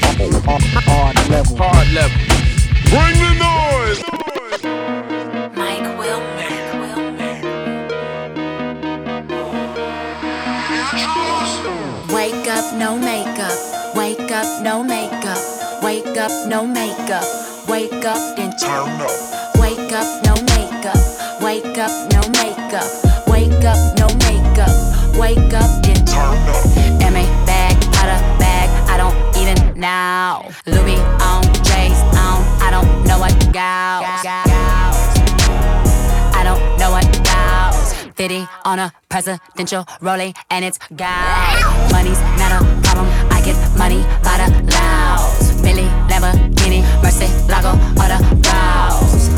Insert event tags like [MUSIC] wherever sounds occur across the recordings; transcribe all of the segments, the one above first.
Hard level. Hard level. Bring the noise. Mike Wilmer. Wake up, no makeup. Wake up, no makeup. Wake up, no makeup. Wake up, then turn up. 50 on a presidential rolling and it's gout. Money's not a problem, I get money by the loud. Billy, Lamborghini, Mercy, Lago, or the Rouse.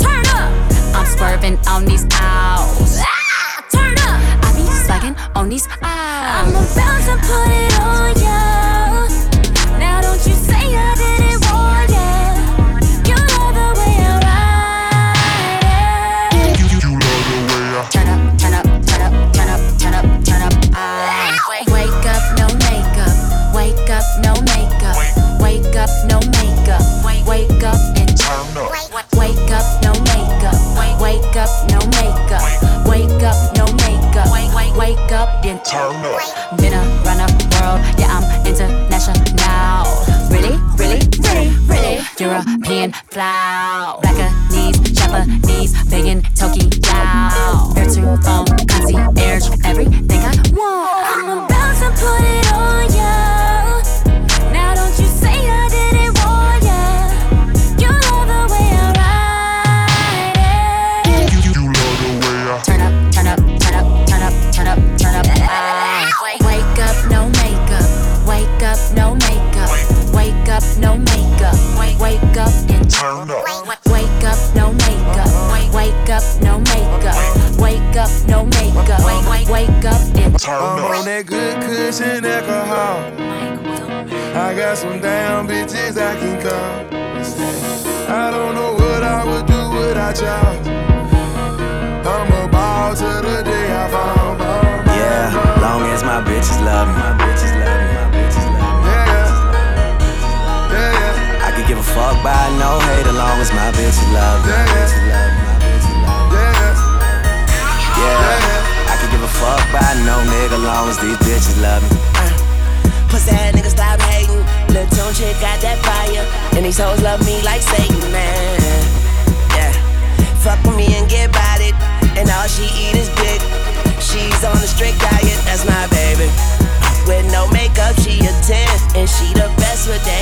Turn up! I'm swerving on these owls. Ah, turn up! I be slugging on these owls. I'm about to put it on ya. Now don't you say I didn't up, no makeup. Wake up and turn up. Wake up, no makeup. Wake up, no makeup. Wake up, no makeup. Wake up, then turn up. Been around the world, yeah, I'm international. Now. Really, really, really, really. European flow. Blackanese, Japanese, vegan, Tokyo. Turn I'm on that good cushion alcohol. I got some damn bitches I can call. I don't know what I would do without y'all. I'm a ball to the day I fall. Yeah, long as my bitches love me. My bitches love me. My bitches love me. Yeah, yeah, yeah, I could give a fuck by no hate as long as my bitches love me. My bitches love me. My bitches love me. yeah, Yeah, fuck by no nigga long as these bitches love me. Uh, pussy ass nigga stop hating. Lil' Tunechi got that fire. And these hoes love me like Satan, man. Yeah. Fuck with me and get bodied. And all she eat is dick. She's on a strict diet, that's my baby. With no makeup, she a 10. And she the best with that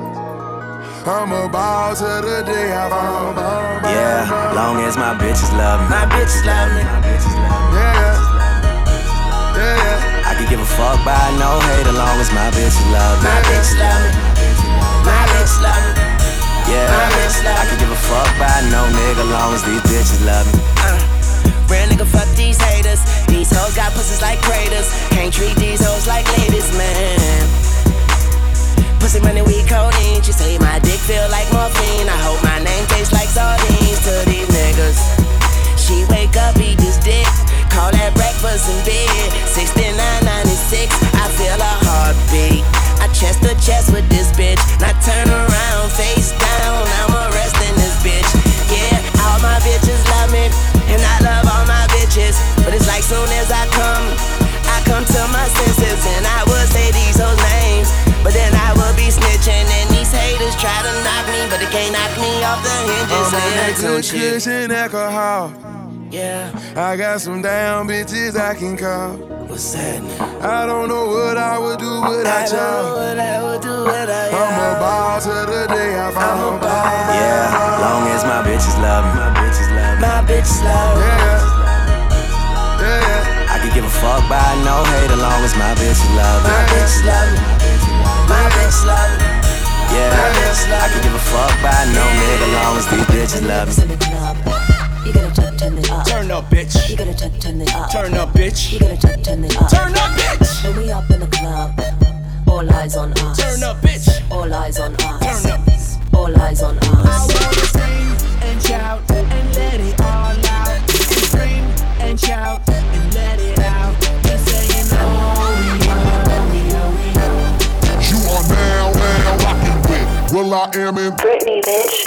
I'm a ball to the day I fall. Yeah, long as my bitches love me. My bitches love me. My bitches love me. Yeah, yeah, yeah. I could give a fuck by no hate as long as my bitches love me. My bitches love me. My bitches love me. Yeah, My bitches love I could give a fuck by no nigga long as these bitches love me. Uh, real nigga, fuck these haters. These hoes got pussies like craters. Can't treat these hoes like ladies, man. Pussy money, we codeine. She say my dick feel like morphine. I hope my name tastes like sardines to these niggas. She wake up, eat this dick. Call that breakfast in bed. 6996, I feel a heartbeat. I chest to chest with this bitch. Now turn around, on that Little good shit. cushion alcohol. Yeah, I got some damn bitches I can call. what's happening? I don't know what I would do I without don't know y'all. what I would do without I'm a y'all. ball to the day I fall. Yeah, long as my bitches love me. My bitches love me. My bitch love. Yeah, yeah, yeah. I could give a fuck by no hate, as long as my bitches love me. My bitch love me. My bitch love me. Yeah, I could give a fuck by no nigga, long as these bitches love me. in the club. You gotta turn, turn it up. Turn up, bitch. You gotta turn, turn it up. Turn up, bitch. You gotta turn, turn it up. Turn up, bitch. When we up in the club, all eyes on us. Turn up, bitch. All eyes on us. Turn up. All eyes on us. I wanna scream and shout and let it all out. Scream and shout and let it with Will I Am in Britney, bitch.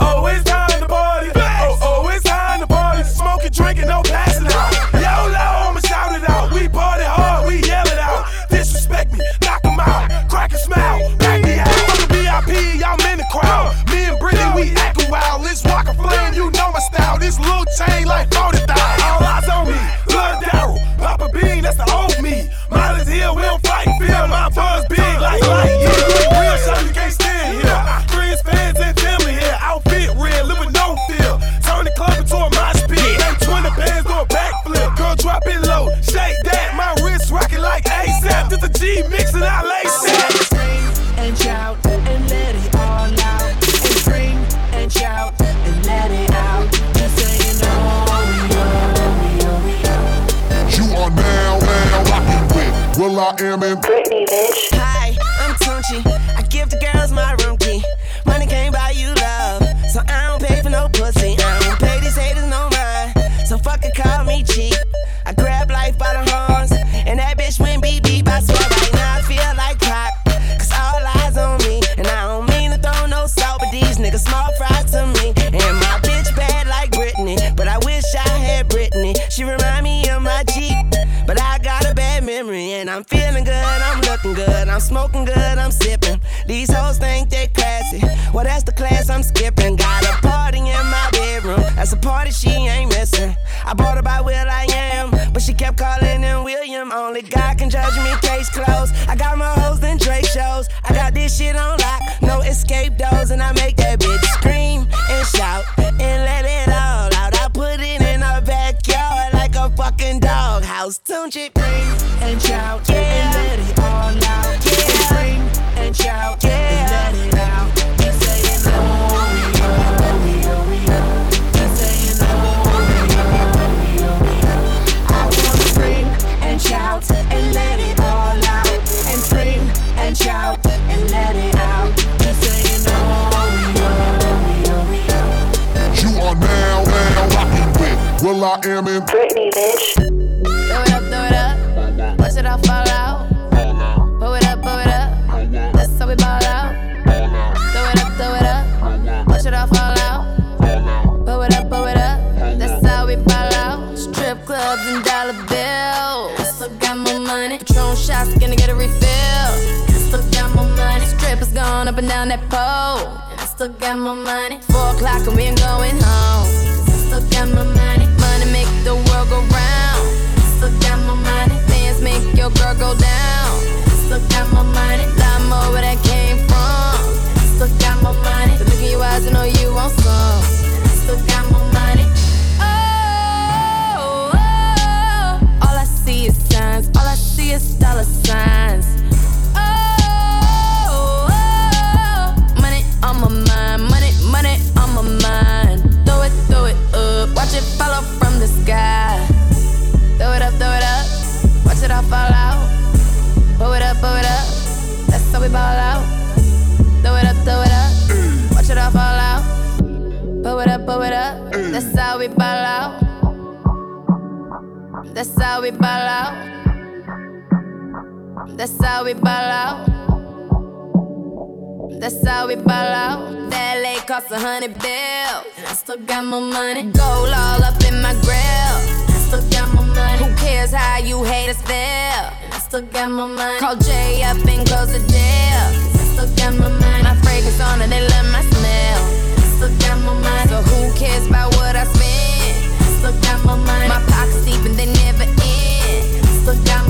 Oh, it's time to party. Oh, oh, it's time to party. Smoking, drinking, no passing out. YOLO, I'ma shout it out. We party hard, we yell it out. Disrespect me, knock 'em out. Crack a smile, back me out. I'm the VIP, y'all in the crowd. Me and Britney, we acting wild. Let's rock a flame, you know my style. This little chain like 40 All eyes on me, Lil Daryl. Papa Bean, that's the old me. Miles Hill, we don't doghouse. Tune shit. and shout Yeah. and let it gonna get a refill. I still got my money. Strippers going up and down that pole. And I still got more money. Four o'clock and we ain't going home. I still got more money. Money make the world go round. I still got more money. Dance make your girl go down. I still got more money. Lot more where that came from. I still got more money. The look in your eyes, I know you want some. I still got more money. Is dollar signs. Oh, oh, money on my mind. Money, money on my mind. Throw it, throw it up. Watch it fall from the sky. Throw it up, throw it up. Watch it all fall out. Pull it up, pull it up. That's how we ball out. Throw it up, throw it up. Watch it all fall out. Pull it up, pull it up. That's how we ball out. That's how we ball out. That's how we ball out. That's how we ball out. That LA cost a hundred bills. And I still got more money. Gold all up in my grill. And I still got more money. Who cares how you haters feel? And I still got more money. Call Jay up and close the deal. I still got more money. My fragrance on and they love my smell. I still got more money. So who cares about what I spend? I still got more money. My pockets deep and they never end. I still got more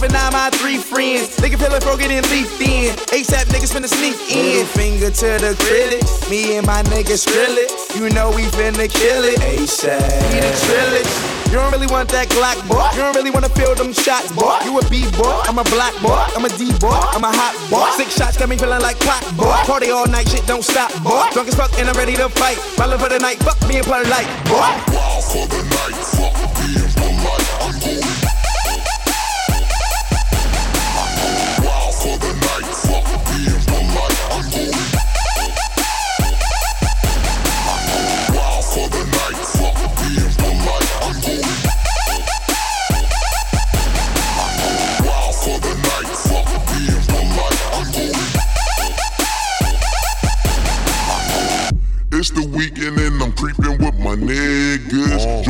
serving out my three friends. Nigga feeling broken and leaf in. ASAP niggas finna sneak in. Finger to the critics. Me and my niggas drill it. You know we finna kill it. ASAP. We the trillage. You don't really want that Glock, boy. You don't really wanna feel them shots, boy. You a B boy, I'm a black boy, I'm a D boy, I'm a hot boy. Six shots got me feeling like clock, boy. Party all night, shit don't stop, boy. Drunk as fuck and I'm ready to fight. Ballin' for the night, fuck being polite, boy. Wild for the night, fuck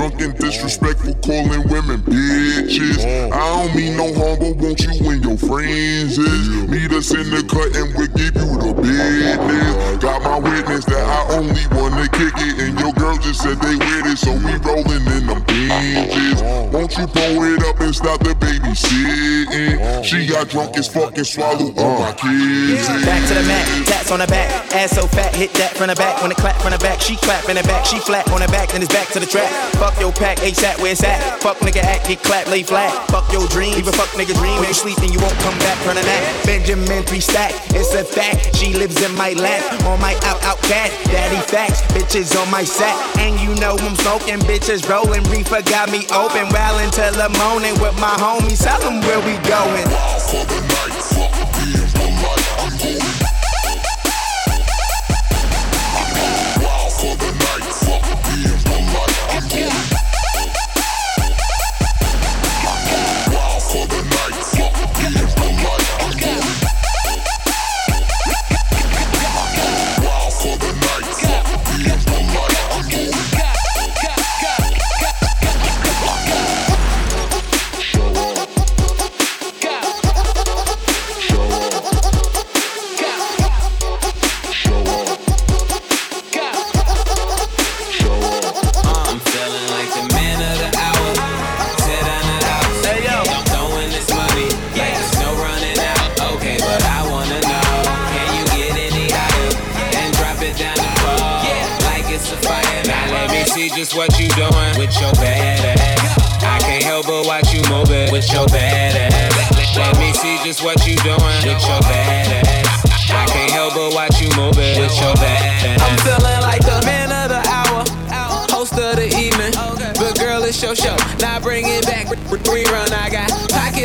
niggas. Disrespectful, calling women bitches. I don't mean no harm, but won't you and your friends is? Meet us in the cut and we'll give you the business. Got my witness that I only wanna kick it, and your girl just said they with it, so we rolling in them binges. Won't you pull it up and stop the babysitting? She got drunk as fuck and swallowed all my kids. Back to the mat, tats on the back. Ass so fat, hit that from the back. When it clap from the back, she clap in the back. She flat on the back, then it's back to the track. Fuck your pack, ASAP, where it's at. Fuck nigga act, get clap, lay flat. Fuck your dream, even fuck nigga dream. When you sleep and you won't come back from the nap. Benjamin three stack, it's a fact. She lives in my lap, on my out out cat. Daddy facts, bitches on my sack. And you know I'm smoking, bitches rolling. Reefer got me open, well until the morning with my homies. Tell them where we going.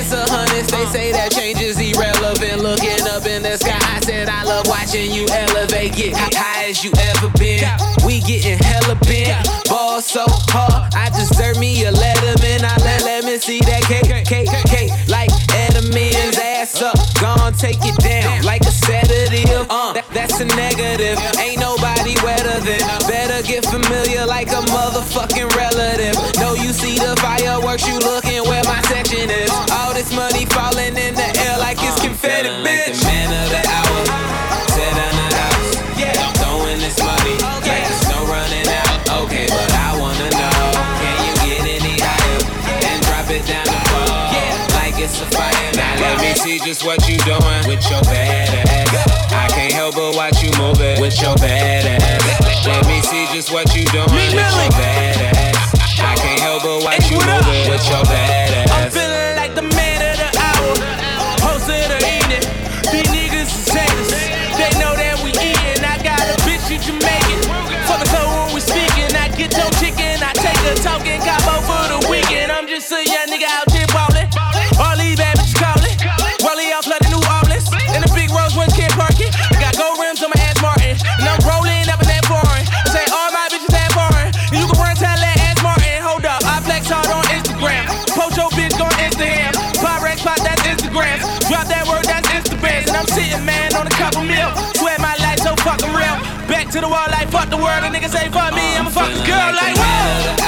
Pockets of hundreds. They say that change is irrelevant. Looking up in the sky, I said I love watching you elevate. Get high as you ever been. We getting hella bent. Ball so hard, I deserve me a letterman. I let let me see that cake, cake, cake. Like Edelman's ass up, gon' take it down like a sedative. Uh, that, that's a negative. Ain't nobody wetter than. Better get familiar like a motherfucking relative. Know you see the fireworks, you looking what you doing with your bad ass. I can't help but watch you move it with your bad ass. Instagram. Drop that word, that's Instagram. And I'm sitting, man, on a couple mil. Swear my life so fucking real. Back to the wall like fuck the world. A nigga say fuck me, I'ma fuck the girl like whoa.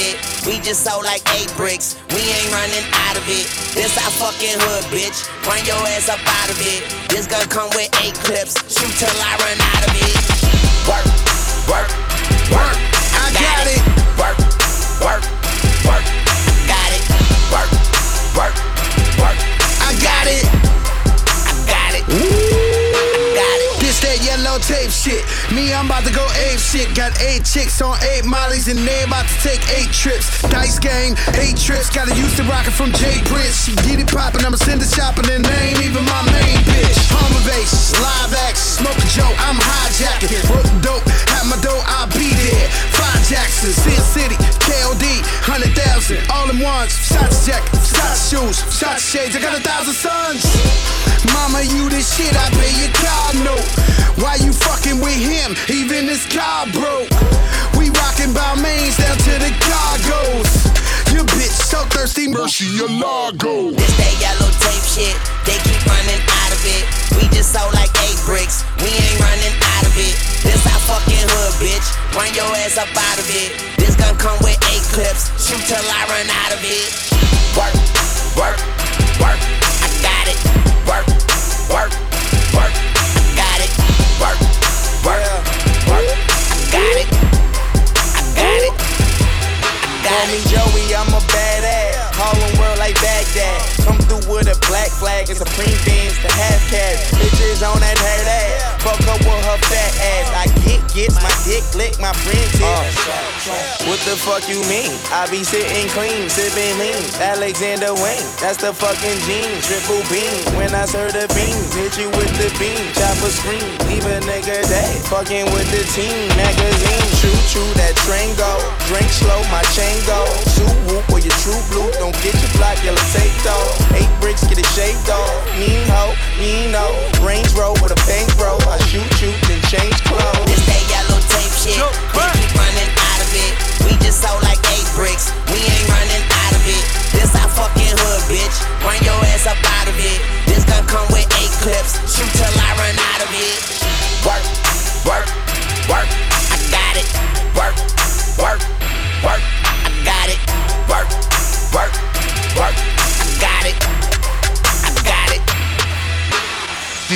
It. We just sold like eight bricks, we ain't running out of it. This our fucking hood, bitch. Run your ass up out of it. This gun come with eight clips, shoot till I run out of it. Work, work, work. I got it. Work, work, work. Got it. Work, work, work. I got it. Tape shit. Me, I'm about to go ape shit. Got eight chicks on eight mollies and they about to take eight trips. Dice game, eight trips. Got a Houston rocket from J Prince. She get it poppin', I'ma send it shopping and they ain't even my main bitch. Home invasion, live action, smoke a joke, I'm hijacking. Broke dope, have my dough, I'll be there. Five Jackson, Sin City, KOD, hundred thousand, all in ones. Shots jacket, shots shoes, shots shades. I got a thousand sons. Mama, you this shit, I pay thirsty, mercy lago. This that yellow tape shit, they keep running out of it. We just sold like eight bricks, we ain't running out of it. This our fucking hood, bitch. Run your ass up out of it. This gun come with eight clips, shoot till I run out of it. Work, work, work. Dick lick, my friend tip. Uh. What the fuck you mean? I be sitting clean, sipping lean. Alexander Wang, that's the fucking jeans. Triple beam. When I serve the beans, hit you with the beam. Chopper screen, leave a nigga dead. Fucking with the team. Magazine, choo choo, that train go. Drink slow, my chain go. Suit whoop or your true blue. Don't get your block yellow tape though. Eight bricks, get it shaved off. Mean hoe, mean no. Range roll with a bank roll. I shoot you, then change clothes. Shit. They keep running out of it. We just sold like eight bricks. We ain't running out of it. This our fucking hood, bitch. Run your ass up out of it. This gun come with eight clips. Shoot till I run out of it. Work, work, work.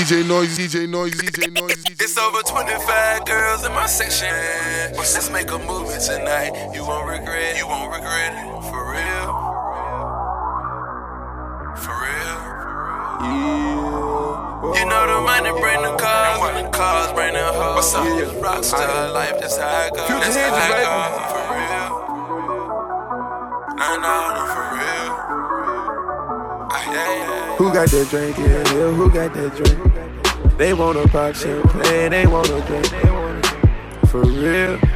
DJ Noise, DJ Noise, DJ Noise. It's over 25 girls in my section. Let's make a movie tonight. You won't regret it. You won't regret it. For real. For real. You know the money bring the cars, and the cars bring the hoes. What's up? It's rockstar life, that's how goes. Future That's how baby. goes. For real. Nah, nah, for real. Ah, yeah, yeah. Who got that drink in here? Who got that drink? They wanna pop champagne, they wanna drink. For real.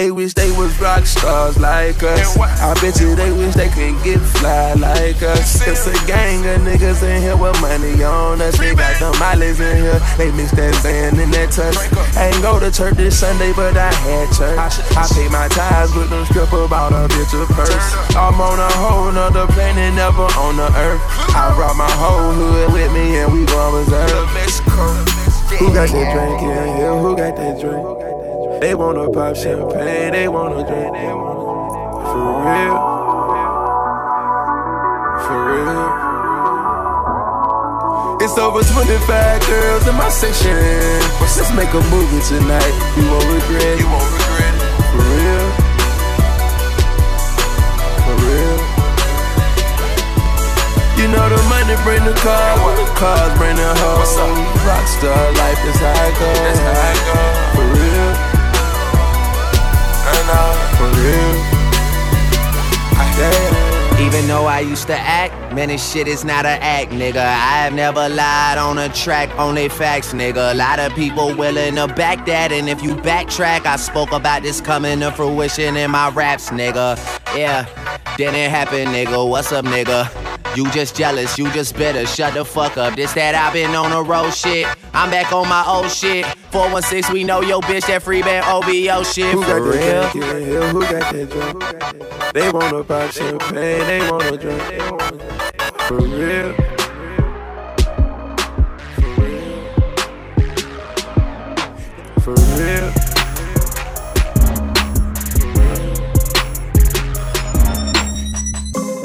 They wish they was rock stars like us. I bet you they wish they could get fly like us. It's a gang of niggas in here with money on us. They got them mileage in here. They mix that Zan and that touch. I ain't go to church this Sunday, but I had church. I pay my tithes with them stripper, bought a bitch a purse. I'm on a whole nother planet, never on the earth. I brought my whole hood with me and we gon' reserve. Who got that drink in here? Who got that drink? They wanna pop champagne, they wanna drink. For real. For real. It's over 25 girls in my section. Let's make a movie tonight. You won't regret. You won't regret. For real. For real. You know the money bring the car, the cars bring the hoes. Rockstar life, that's how it goes. That's how it goes. For real. Nah. For real. Damn. Even though I used to act, man, this shit is not an act, nigga. I've never lied on a track, only facts, nigga. A lot of people willing to back that, and if you backtrack, I spoke about this coming to fruition in my raps, nigga. Yeah, didn't happen, nigga. What's up, nigga? You just jealous, you just better shut the fuck up. This that I've been on a roll. shit. I'm back on my old shit. 416, we know your bitch, that free band OVO shit. Who for real? Hill, who got that drink? They wanna pop champagne, they wanna drink. For real. For real. For real.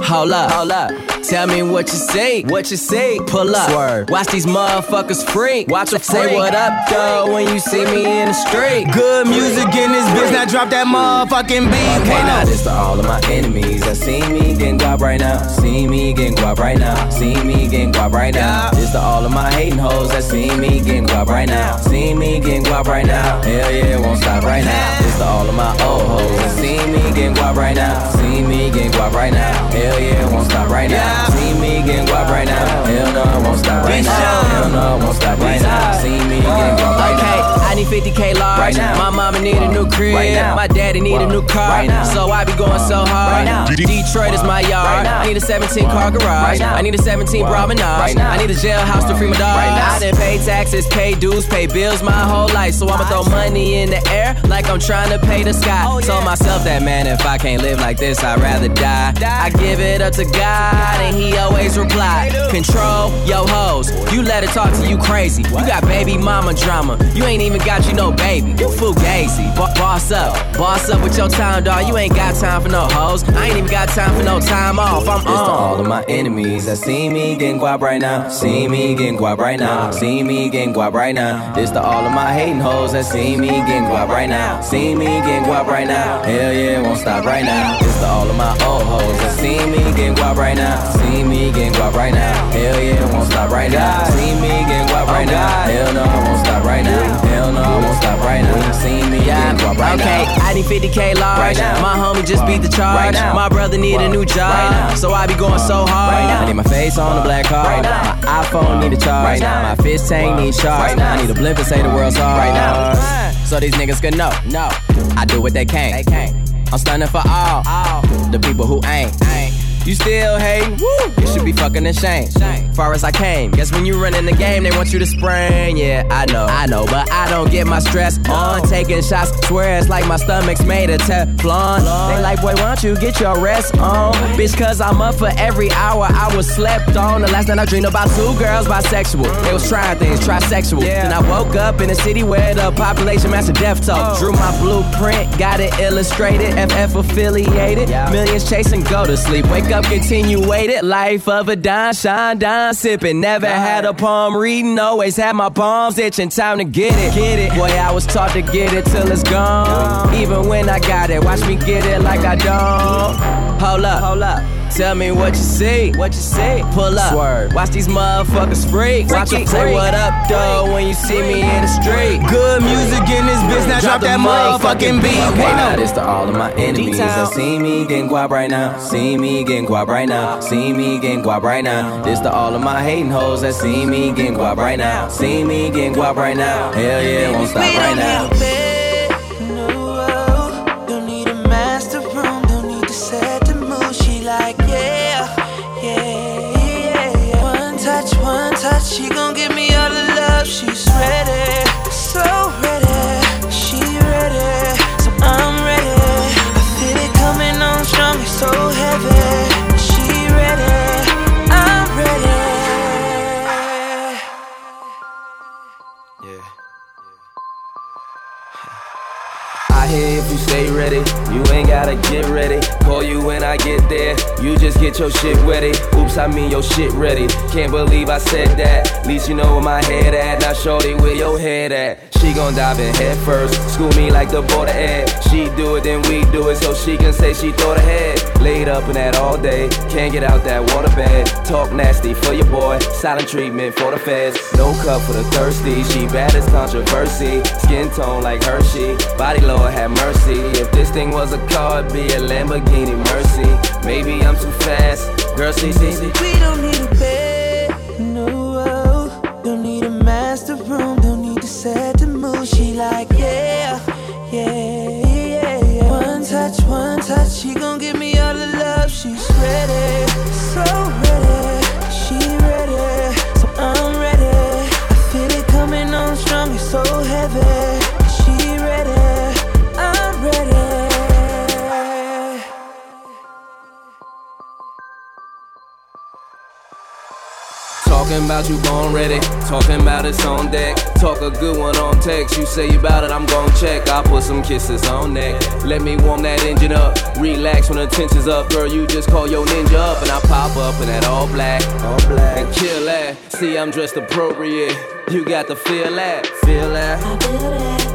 Hold up, hold up. Tell me what you see, what you see. Pull up, Swerve. watch these motherfuckers freak. Watch them say what up, though, when you see me in the street. Good music in this bitch, now drop that motherfucking beat. Okay, now this to all of my enemies that see me getting guap right now. See me getting guap right now. See me getting guap right now. This to all of my hating hoes that see me getting guap right now. See me getting guap right now. Hell yeah, it won't stop right now. This to all of my old hoes that see me getting guap right now. See me getting guap right now. Hell yeah, it won't stop right now. See me getting guap right now. Hell no, it won't stop right now. Uh, Hell no, it won't stop right now. Uh, see me getting guap right now. I need 50k large. Right now. My mama need a new crib. Right now. My daddy need a new car. Right now. So I be going so hard. Right now. Detroit is my yard. Right now. I need a 17 car garage. Right now. I need a 17 promenade. Right now. I need a jailhouse to free my dog. Right now. I done pay taxes, pay dues, pay bills my whole life. So I'ma throw money in the air like I'm trying to pay the sky. Oh, Told myself that man, if I can't live like this, I'd rather die. I give it up to God, and He always reply. Control yo hoes. You let it talk to you crazy. You got baby mama drama. You ain't even got you no baby. You fugazi. Bo- boss up, boss up with your time, dog. You ain't got time for no hoes. I ain't even got time for no time off. I'm This to all of my enemies that see me getting guap right now. See me getting guap right now. See me getting guap right now. This to all of my hating hoes that see me getting guap right now. See me getting guap right now. Hell yeah, it won't stop right now. This to all of my old hoes that see me getting guap right now. See me getting guap right now. Hell yeah, it won't stop right now. See me getting guap right now. Hell no, it won't stop right now. Hell no, it won't stop right now. See me guap right okay, now. I need 50k large. Right now. My homie just beat the charge. Right. My brother need a new job. Right. So I be going so hard. I need my face on the black card. My iPhone need a charge. My fist tank need charge. I need a blimp and say the world's hard. Right now. So these niggas can know. No. I do what they can't. They can't. I'm stunning for all. All. The people who ain't. Ain't. You still hating? Woo! You should be fucking ashamed. Far as I came, guess when you run in the game, they want you to spring. Yeah, I know, I know, but I don't get my stress on. Taking shots, swear it's like my stomach's made of Teflon. They like, boy, why don't you get your rest on? Bitch, cause I'm up for every hour I was slept on. The last night I dreamed about two girls bisexual. They was trying things, trisexual. Then I woke up in a city where the population matched a death toll. Drew my blueprint, got it illustrated, FF affiliated. Millions chasing, go to sleep. Wake up, continuated. Life of a dime, shine, dime, sipping. Never had a palm reading, always had my palms itching. Time to get it, get it. Boy, I was taught to get it till it's gone. Even when I got it, watch me get it like I don't. Hold up, hold up. Tell me what you see, what you see. Pull up, Swerve. watch these motherfuckers freak. Watch them say what up, though, when you see me in the street. Good music in this bitch, now drop that motherfucking beat. Okay, now this to all of my enemies that see me getting guap right now. See me getting guap right now. See me getting guap right now. This to all of my hating hoes that see me getting guap right now. See me getting guap right now. Hell yeah, it won't stop right now. You ain't gotta get ready. Call you when I get there, you just get your shit ready. Oops, I mean your shit ready. Can't believe I said that. Least you know where my head at. Now, shorty, where your head at? She gon' dive in head first. School me like the border ed. She do it, then we do it, so she can say she thought ahead. Laid up in that all day, can't get out that water bed. Talk nasty for your boy, silent treatment for the feds. No cup for the thirsty, she bad as controversy. Skin tone like Hershey, body Lord have mercy. If this thing was a car, be a Lamborghini Mercy. Maybe I'm too fast, girl, see, see, see. We don't need a bed, no. Don't need a master room, don't need to set the mood. She like, yeah, yeah, yeah, yeah. One touch, one touch, she gon' give me all the love. She's ready, so ready. She Talking about you born ready. Talking about it's on deck. Talk a good one on text. You say about it, I'm gon' check. I'll put some kisses on neck. Let me warm that engine up. Relax when the tension's up. Girl, you just call your ninja up. And I pop up in that all black. All black. And kill that. See, I'm dressed appropriate. You got to feel that. Feel that.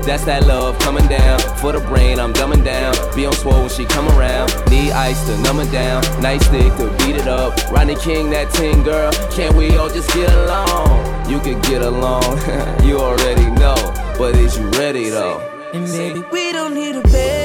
That's that love coming down. For the brain, I'm dumbing down. Be on swole when she come around. Need ice to numb it down. Nice stick to beat it up. Rodney King, that ting girl. Can't we all just get along? You could get along. [LAUGHS] you already know. But is you ready though? And baby, we don't need a bed,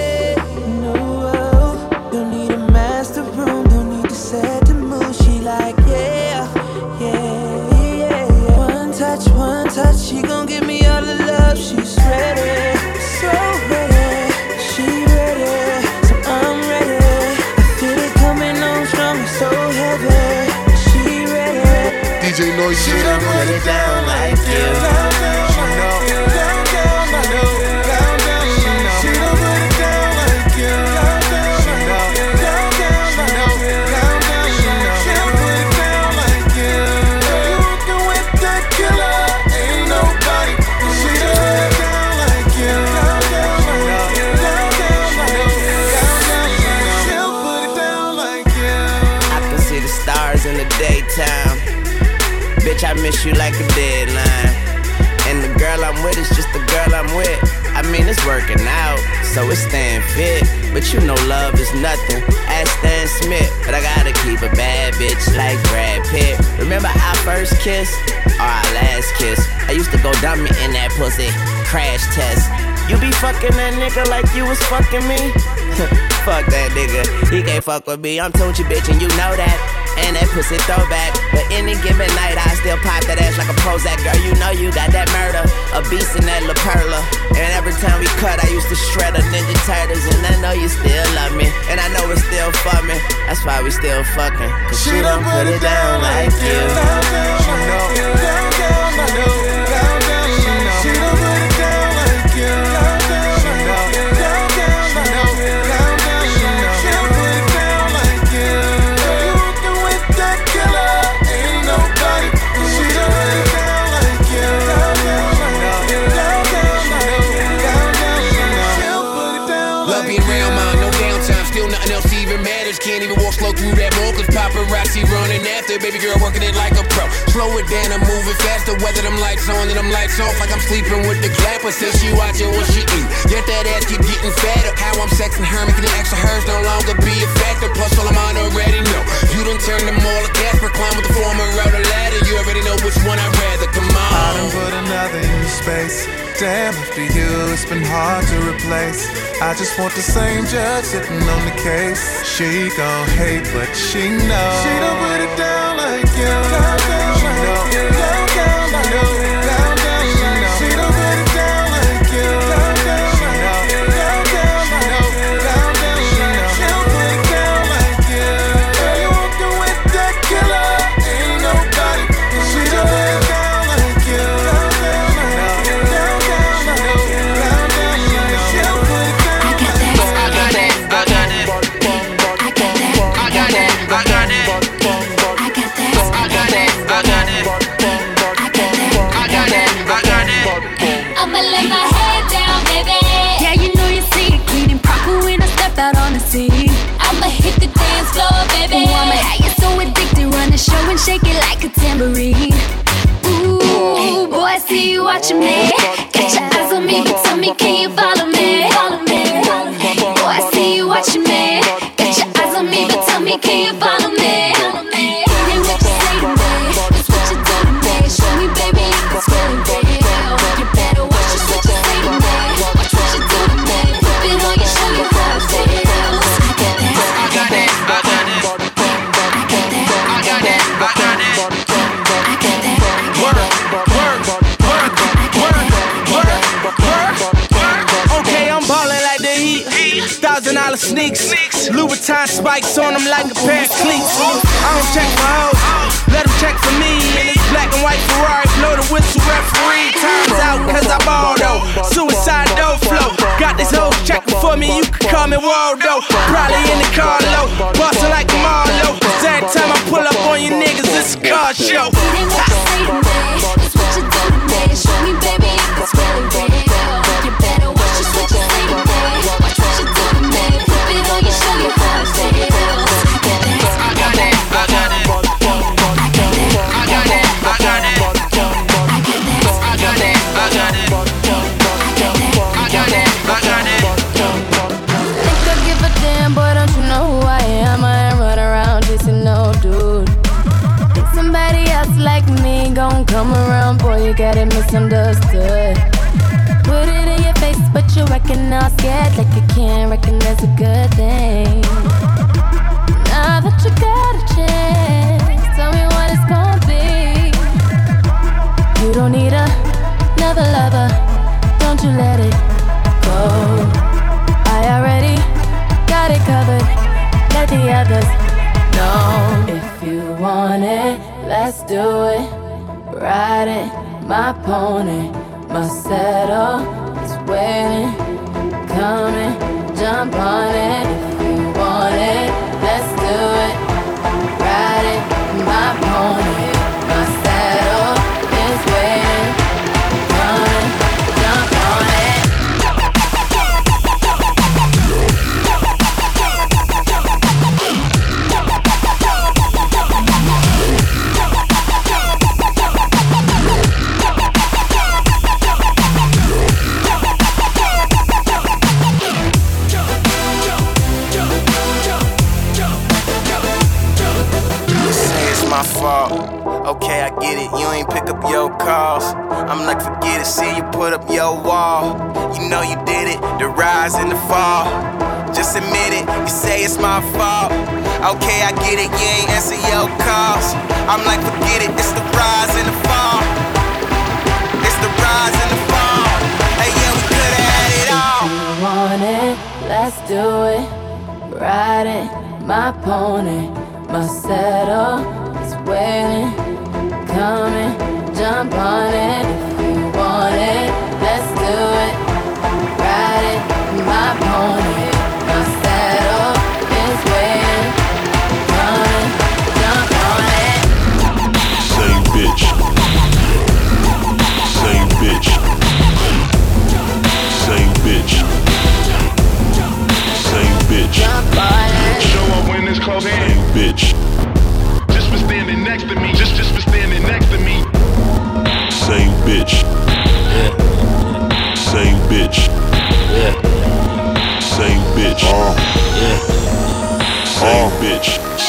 down working out, so it's staying fit. But you know, love is nothing. Ask Stan Smith, but I gotta keep a bad bitch like Brad Pitt. Remember our first kiss or our last kiss? I used to go dummy in that pussy, crash test. You be fucking that nigga like you was fucking me? [LAUGHS] fuck that nigga, he can't fuck with me. I'm Tunechi bitch, and you know that. And that pussy throwback. But any given night, I still pop that ass like a Prozac. Girl, you know you got that murder. A beast in that La Perla. And every time we cut, I used to shred a Ninja Turtles. And I know you still love me. And I know it's still for me. That's why we still fucking. Cause she, don't put it down like you. Love Baby girl working it like a pro. Slow it down, I'm moving faster. Whether them lights on and them lights off, like I'm sleeping with the clapper. Says she watching what she eat. Yet that ass keep getting fatter. How I'm sexing her, making the extra hers no longer be a factor. Plus, all I'm on already know. You done turned them all to Casper, climb with the former route the ladder. You already know which one I'd rather. Come on. I done put another in space. Damn, after you, it's been hard to replace. I just want the same judge sitting on the case. She gon' hate, but she knows. She don't put it down like shake it like a tambourine. Ooh, boy, I see you watching me. Got your eyes on me, tell me, can you follow me? Follow me. Boy, I see you watching me. Got your eyes on me, but tell me, can you follow me? Thousand dollar sneaks. Louboutin spikes on them like a pair of cleats. I don't check for hoes, let them check for me. In this black and white Ferrari, blow the whistle referee. Time's out cause I ball though. Suicide dough flow. Got this whole check for me, you can call me Waldo. Probably in the car low, bustin' like Marlo. Every time I pull up on you niggas, it's a car show. Show me, baby, if it's really real. Come around, boy, you got it misunderstood. Put it but you reckon all scared, like you can't recognize a good thing. Now that you got a chance, tell me what it's gonna be. You don't need a, another lover, don't you let it go. I already got it covered. Let the others know. If you want it, let's do it. Ride it, my pony, my saddle is waiting, coming, jump on it. Okay, I get it. You ain't answer your calls. I'm like, forget it. It's the rise and the fall. It's the rise and the fall. Hey, yeah, we could've had it all. If you want it, let's do it. Ride it, my pony, my saddle is waiting, coming, jump on it. If you want it, let's do it.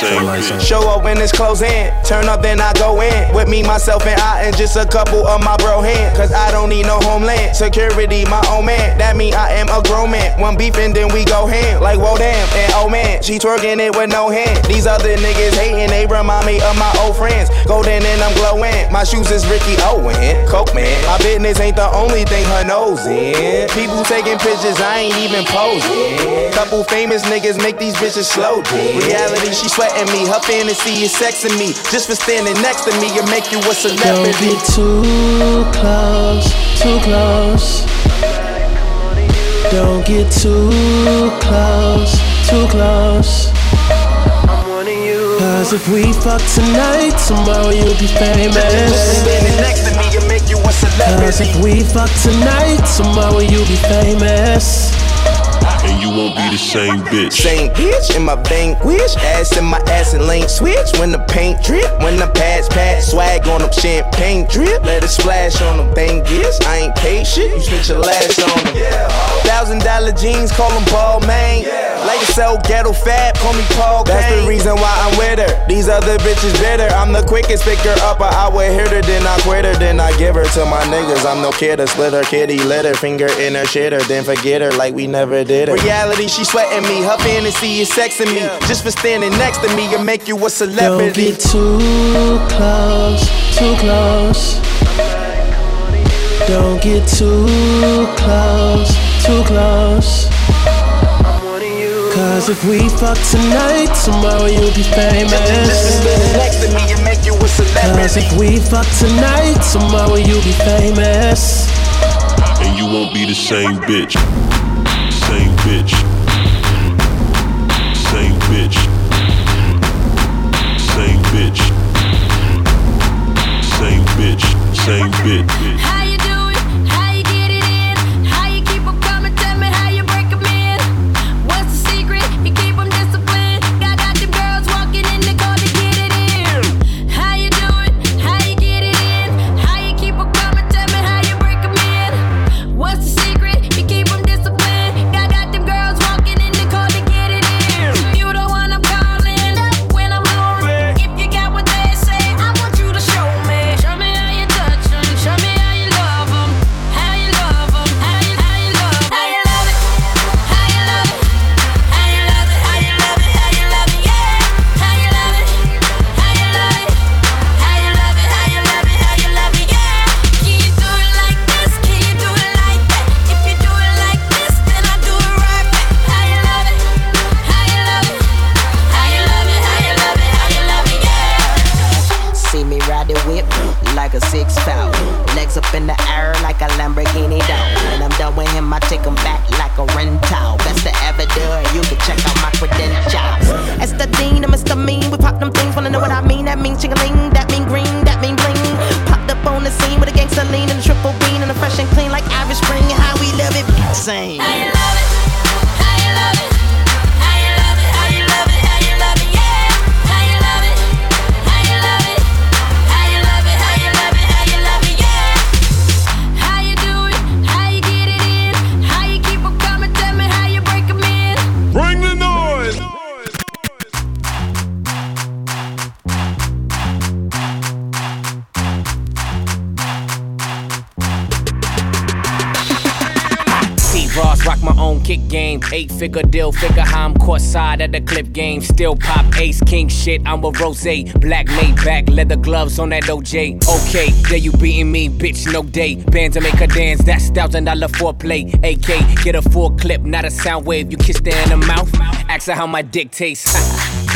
Bitch. Same. Show up when it's close in. Turn up, then I go in. With me, myself, and I, and just a couple of my bro hands. Cause I don't need no homeland. Security, my own man. That mean I am a grown man. One beef and then we go ham. Like, whoa, damn. And oh man, she twerking it with no hand. These other niggas hating, they remind me of my old friends. Golden and I'm glowing. My shoes is Ricky Owen. Coke man. My business ain't the only thing her nose in. People taking pictures, I ain't even posing. Couple famous niggas make these bitches slow down. Reality, she sweating me. Her fantasy is sexing me. Just for standing next to me, and make you a Don't celebrity. get too close, too close. Don't get too close, too close. Cause if we fuck tonight, tomorrow you'll be famous. Standing next to me, make you a Cause if we fuck tonight, tomorrow you'll be famous. And you won't be the same bitch. Same bitch in my vanquish, ass in my ass and lane switch. When the paint drip, when the pads pass, swag on them champagne drip. Let it splash on them bangies. I ain't paid shit, you spent your last on them. Thousand dollar jeans, call them ball man. Like to sell ghetto fat, call me Paul That's the reason why I'm with her. These other bitches bitter. I'm the quickest picker up. I would hit her, then I quit her, then I give her to my niggas. I'm no kidder, split her kitty, let her finger in her shitter, then forget her like we never did her. Reality, she sweating me. Her fantasy is sexing me. Just for standing next to me and make you a Don't celebrity. get too close, too close. Don't get too close, too close. Cause if we fuck tonight, tomorrow you'll be famous. next to me and make you a Cause if we fuck tonight, tomorrow you'll be famous. And you won't be the same bitch. Same bitch. Same bitch. Same bitch. Same bitch. Same bitch. Figure deal, figure how I'm caught side at the clip game. Still pop ace king shit. I'm a rose. Black made back, leather gloves on that OJ. Okay, there you beating me, bitch, no day. Bands to make her dance, that's thousand dollar foreplay. AK, get a full clip, not a sound wave. You kiss her in the mouth, ask her how my dick tastes. [LAUGHS]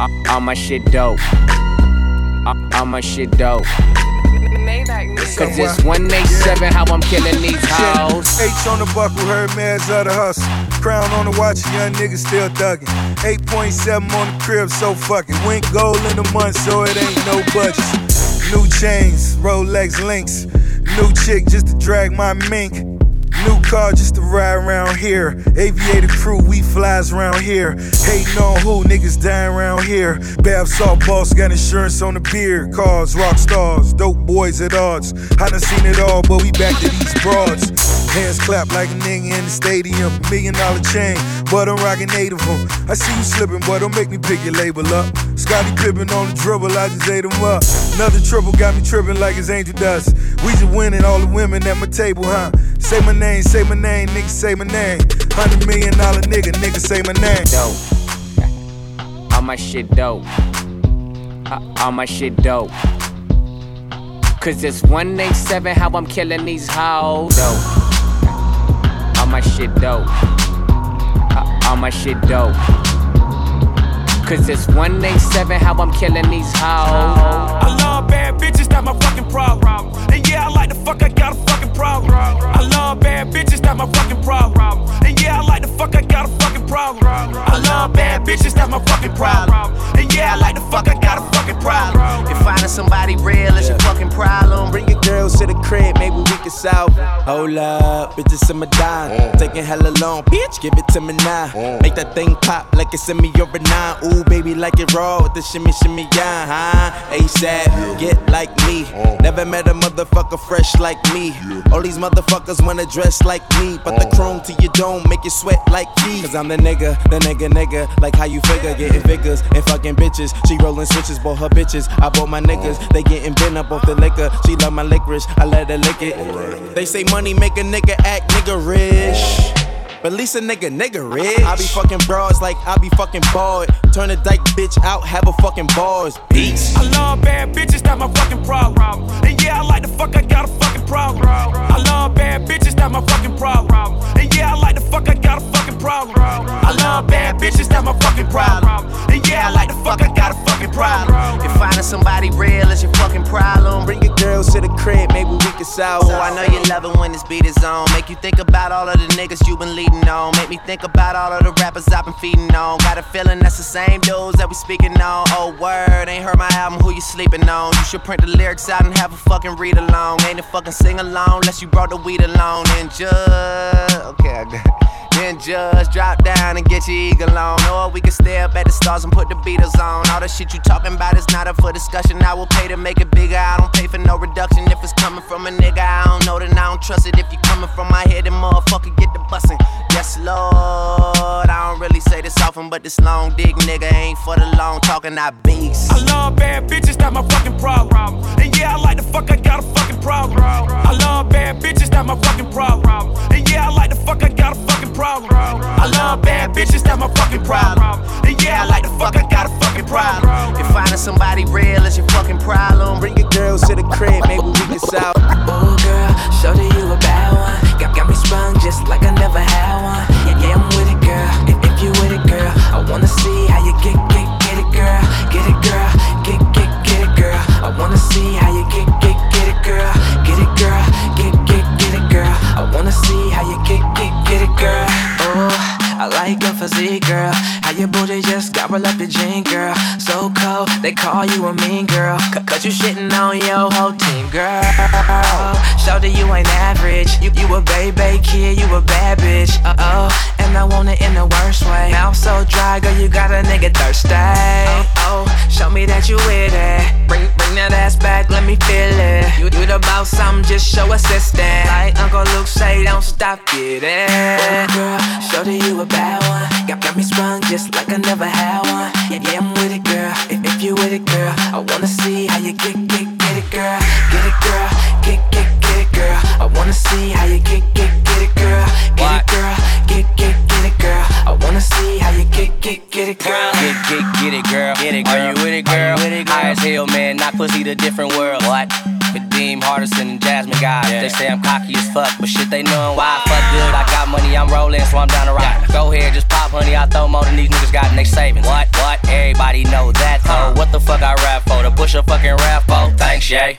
All my shit dope. All my shit dope. Cause it's 187 how I'm killing these hoes. H on the buckle, heard man's of the hustle. Crown on the watch, young nigga still thuggin'. 8.7 on the crib, so fuck it. Went gold in the month, so it ain't no budget. New chains, Rolex links. New chick just to drag my mink. New car just to ride around here. Aviator crew, we flies around here. Hating on who, niggas dying around here. Bath salt boss got insurance on the beer. Cars, rock stars, dope boys at odds. I done seen it all, but we back to these broads. Hands clap like a nigga in the stadium. Million dollar chain, but I'm rocking eight of them. I see you slipping, but don't make me pick your label up. Scottie Pippen on the dribble, I just ate up. Another triple got me tripping like it's angel dust. We just winning all the women at my table, huh? Say my name, say my name, nigga, say my name. Hundred million dollar nigga, nigga, say my name. Dope. All my shit dope. Uh, All my shit dope. Cause it's 187 how I'm killing these hoes. Dope. My shit dope. Uh, All my shit dope. Cause it's 187 how I'm killing these hoes. I love bad bitches, that's my fucking problem. And yeah, I like the fuck, I got a fucking problem. I love bad bitches, that's my fucking problem. And yeah, I like the fuck, I got a fucking problem. I love bad bitches, that's my fucking problem. And yeah, I like the fuck, I got a fucking problem. If finding somebody real is your fucking problem, bring your girls to the crib, maybe we can solve it. Hold up, bitches in my dime. Mm. Taking hella long, bitch, give it to me now. Mm. Make that thing pop like it's in me or a nine. Ooh, baby, like it raw with the shimmy, shimmy, yeah, huh? ASAP, get like me. Mm. Never met a motherfucker fresh like me. All these motherfuckers wanna dress like me, but the oh. chrome to your dome make you sweat like me. Cause I'm the nigga, the nigga, nigga. Like how you figure, getting figures and fucking bitches. She rolling switches, bought her bitches. I bought my niggas, they getting bent up off the liquor. She love my licorice, I let her lick it. They say money make a nigga act nigga rich. But at least a nigga, nigga rich. I be fucking broads like I be fucking bored. Turn a dyke bitch out, have a fucking bars. Peace. I love bad bitches, that's my fucking problem. And yeah, I like the fuck, I got a fucking problem. I love bad bitches, that's my fucking problem. And yeah, I like the fuck, I got a fucking problem. I love bad bitches, that's my fucking problem. And yeah, I like the fuck, I got a fucking problem. If finding somebody real is your fucking problem, Bring your girls to the crib, maybe can solve. Oh, I know you love it when this beat is on. Make you think about all of the niggas you been leading on. Make me think about all of the rappers I've been feeding on. Got a feeling that's the same dudes that we speaking on. Oh, word, ain't heard my album, who you sleeping on? You should print the lyrics out and have a fucking read along. Ain't a fucking sing along unless you brought the weed along. And just, okay, I got it. Then just drop down and get your eagle on. Or we can stay up at the stars and put the Beatles on. All the shit you talking about is not up for discussion. I will pay to make it bigger. I don't pay for no reduction. If it's coming from a nigga, I don't know, then I don't trust it. If you coming from my head, then motherfucker get the bussin'. Yes, Lord. I don't really say this often, but this long dick nigga ain't for the long talking. I beast. I love bad bitches, that's my fucking problem. And yeah, I like the fuck, I got a fucking problem. I love bad bitches, that's my fucking problem. And yeah, I like the fuck, I got a fucking problem. I love bad bitches, that's my fucking problem. And yeah, I like the fuck, I got a fucking problem. If finding somebody real is your fucking problem, Bring your girls to the crib, maybe we can solve. Oh girl, show that you a bad one. Got, got me sprung just like I never had one. Yeah, yeah, I'm with it, girl. If, if you with it, girl, I wanna see how you get, get, get it, girl. Get it, girl. Get, get, get it, girl. I wanna see how I like your physique, girl. How your booty just gobble up your jean, girl. So cold, they call you a mean girl. C- Cause you shitting on your whole team, girl. Show that you ain't average. You, you a baby kid, you a bad bitch. Uh oh, and I want it in the worst way. Mouth so dry, girl, you got a nigga thirsty. Oh, oh, show me that you with it. Bring, bring that ass back, let me feel it. You, you the boss, something, just show assistance. Like Uncle Luke say, don't stop, get it. Oh, girl, show that you a bad one. Got, got me sprung just like I never had one. Yeah, yeah, I'm with it, girl. If, if you with it, girl, I wanna see how you get, get, get it, girl. Get it, girl. Get, get, get it, girl. I wanna see how you get, get, Get, get, it, girl. Get it, girl. Are you with it, girl? with it, girl? High as hell, man. Knock pussy to different world. What? Kadeem, Hardison, and Jasmine guys. They say I'm cocky as fuck, but shit, they knowin' why I fuck good. I got money, I'm rolling, so I'm down to ride. Go ahead, just pop, honey. I throw more than these niggas got in they savings. What? What? Everybody know that, though. What the fuck I rap for? To push a fucking rap for? Thanks, Jay.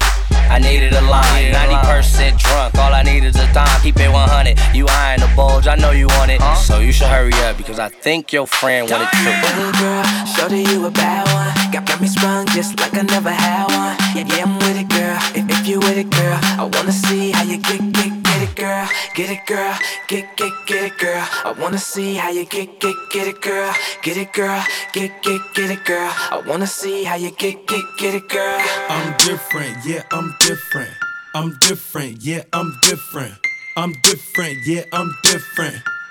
I needed a line. 90% drunk, all I need is a time. Keep it 100. You eyeing the bulge, I know you want it. So you should hurry up because I think your friend wanted to. Little girl, show that you a bad one. Got, got me sprung just like I never had one. Yeah, yeah, I'm with it, girl. If, if you with it, girl, I wanna see how you get, get, girl. Get it, girl. Get, get, get it, girl. I wanna see how you get, get, get it, girl. Get it, girl. Get, get, get it, girl. I wanna see how you get, get, get it, girl. I'm different, yeah, I'm different. I'm different, yeah, I'm different. I'm different, yeah, I'm different.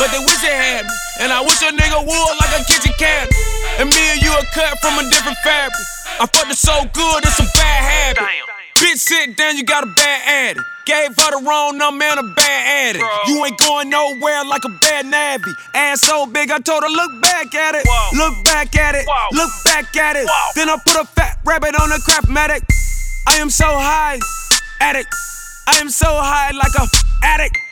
But they wish it had me. And I wish a nigga would like a kitchen cabinet. And me and you are cut from a different fabric. I fucked it so good, it's a bad habit. Bitch, sit down, you got a bad addict. Gave her the wrong number and a bad addict. You ain't going nowhere like a bad navvy. Ass so big, I told her, look back at it. Look back at it. Look back at it. Then I put a fat rabbit on a Craftmatic. I am so high, addict. I am so high like a addict.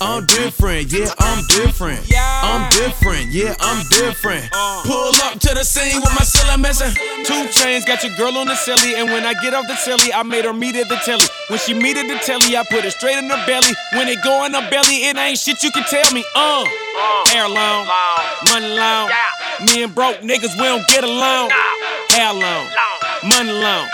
I'm different, yeah, I'm different. I'm different, yeah, I'm different. Pull up to the scene with my ceiling missing. Two chains, got your girl on the silly, and when I get off the tilly, I made her meet at the telly. When she meet at the telly, I put it straight in her belly. When it go in her belly, it ain't shit you can tell me. Uh, hair long, money long. Me and broke niggas, we don't get along. Hair long, money long.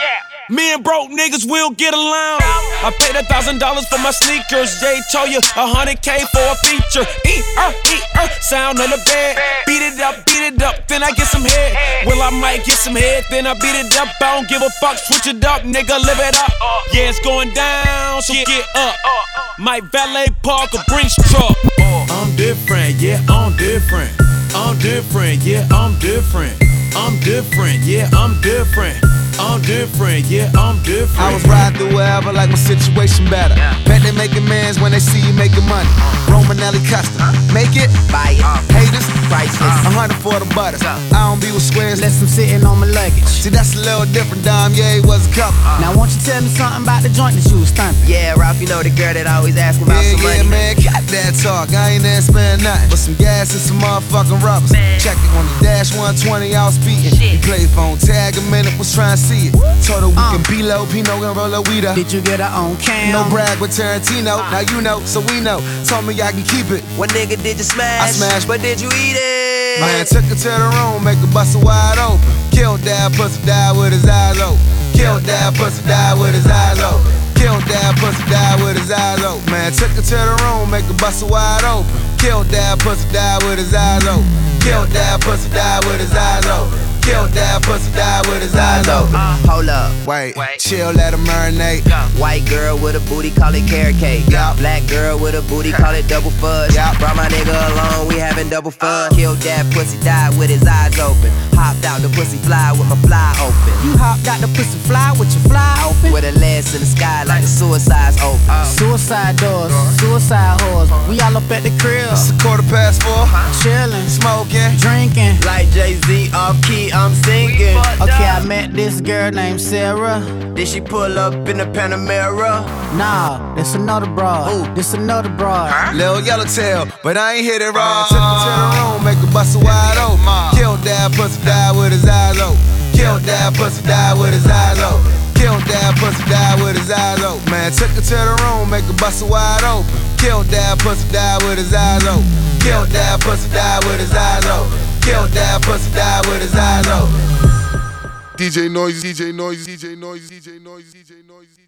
Me and broke niggas, will get along. I paid a thousand dollars for my sneakers. Jay told you a hundred K for a feature. E er, e er, sound on the bed. Beat it up, beat it up, then I get some head. Well, I might get some head, then I beat it up. I don't give a fuck, switch it up, nigga, live it up. Yeah, it's going down, so get up. Might valet park a Brinks truck. I'm different, yeah, I'm different. I'm different, yeah, I'm different. I'm different, yeah, I'm different. I'm different, yeah, I'm different. I was riding through wherever like my situation better. Bet they making mans when they see you making money. Romanelli custom. Make it, buy it. Uh, haters, priceless. Uh, a hundred for the butter. I don't be with squares unless I'm sitting on my luggage. See, that's a little different, Dime. Yeah, it was a couple. Uh. Now, won't you tell me something about the joint that you was thumping? Yeah, Ralph, you know the girl that I always ask about Yeah, some yeah, money. man, got that talk. I ain't there spend nothing but some gas and some motherfucking rubbers. Check it on the dash 120, I was speeding. He played phone tag a minute, was trying to see it. Told her we can uh. be low, Pino and roll a weed up. Did you get her on cam? No brag with Tarantino. Uh. Now you know, so we know. Told me I can keep it. What nigga did you smash? I smashed. But did you eat it? Man, took her to the room, make her bust wide open. Killed that pussy, died with his eyes open. Killed that pussy, died with his eyes open. Killed that pussy, died with his eyes open. Man, took her to the room, make her bust wide open. Killed that pussy, died with his eyes open. Killed that pussy, died with his eyes open. Killed that pussy, died with his eyes open. Uh, hold up. Wait, wait. chill, let him marinate. White girl with a booty, call it carrot cake. Black girl with a booty, call it double fudge. Brought my nigga along, we having double fun. Killed that pussy, died with his eyes open. Hopped out the pussy fly with my fly open. You hopped out the pussy fly with your fly open? With a lens in the sky like the suicide's open. Uh, suicide doors, uh. suicide whores. We all up at the crib. It's a quarter past four. Chillin', smoking, drinking. Like Jay Z off key, I'm singing. Okay, I met this girl named Sarah. Did she pull up in the Panamera? Nah, that's another broad. Ooh, this another broad. Lil Yellowtail, but I ain't hit it right. Took her to the room, make her bust it wide open. Killed that pussy, died with his eyes open. Killed that pussy, died with his eyes open. Killed that pussy, died with his eyes open. Man, took her to the room, make her bust it wide open. Killed that pussy, died with his eyes open. Killed that pussy, died with his eyes open. Killed that pussy, died with his eyes open. DJ Noise, DJ Noise, DJ Noise, DJ Noise, DJ Noise.